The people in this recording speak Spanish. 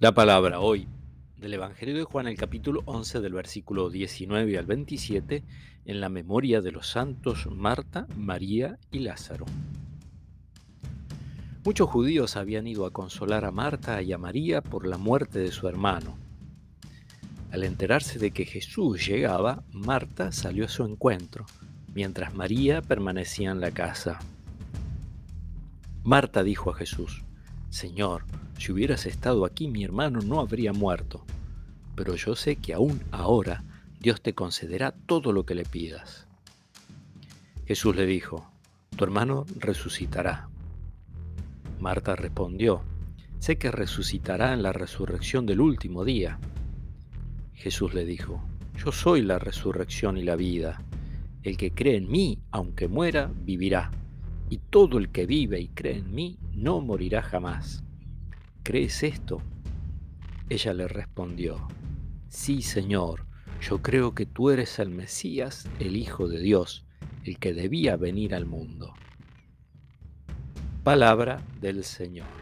La palabra hoy del Evangelio de Juan, el capítulo 11 del versículo 19 al 27, en la memoria de los santos Marta, María y Lázaro. Muchos judíos habían ido a consolar a Marta y a María por la muerte de su hermano. Al enterarse de que Jesús llegaba, Marta salió a su encuentro, mientras María permanecía en la casa. Marta dijo a Jesús, Señor, si hubieras estado aquí mi hermano no habría muerto, pero yo sé que aún ahora Dios te concederá todo lo que le pidas. Jesús le dijo, tu hermano resucitará. Marta respondió, sé que resucitará en la resurrección del último día. Jesús le dijo, yo soy la resurrección y la vida. El que cree en mí, aunque muera, vivirá y todo el que vive y cree en mí no morirá jamás. ¿Crees esto? Ella le respondió, Sí, Señor, yo creo que tú eres el Mesías, el Hijo de Dios, el que debía venir al mundo. Palabra del Señor.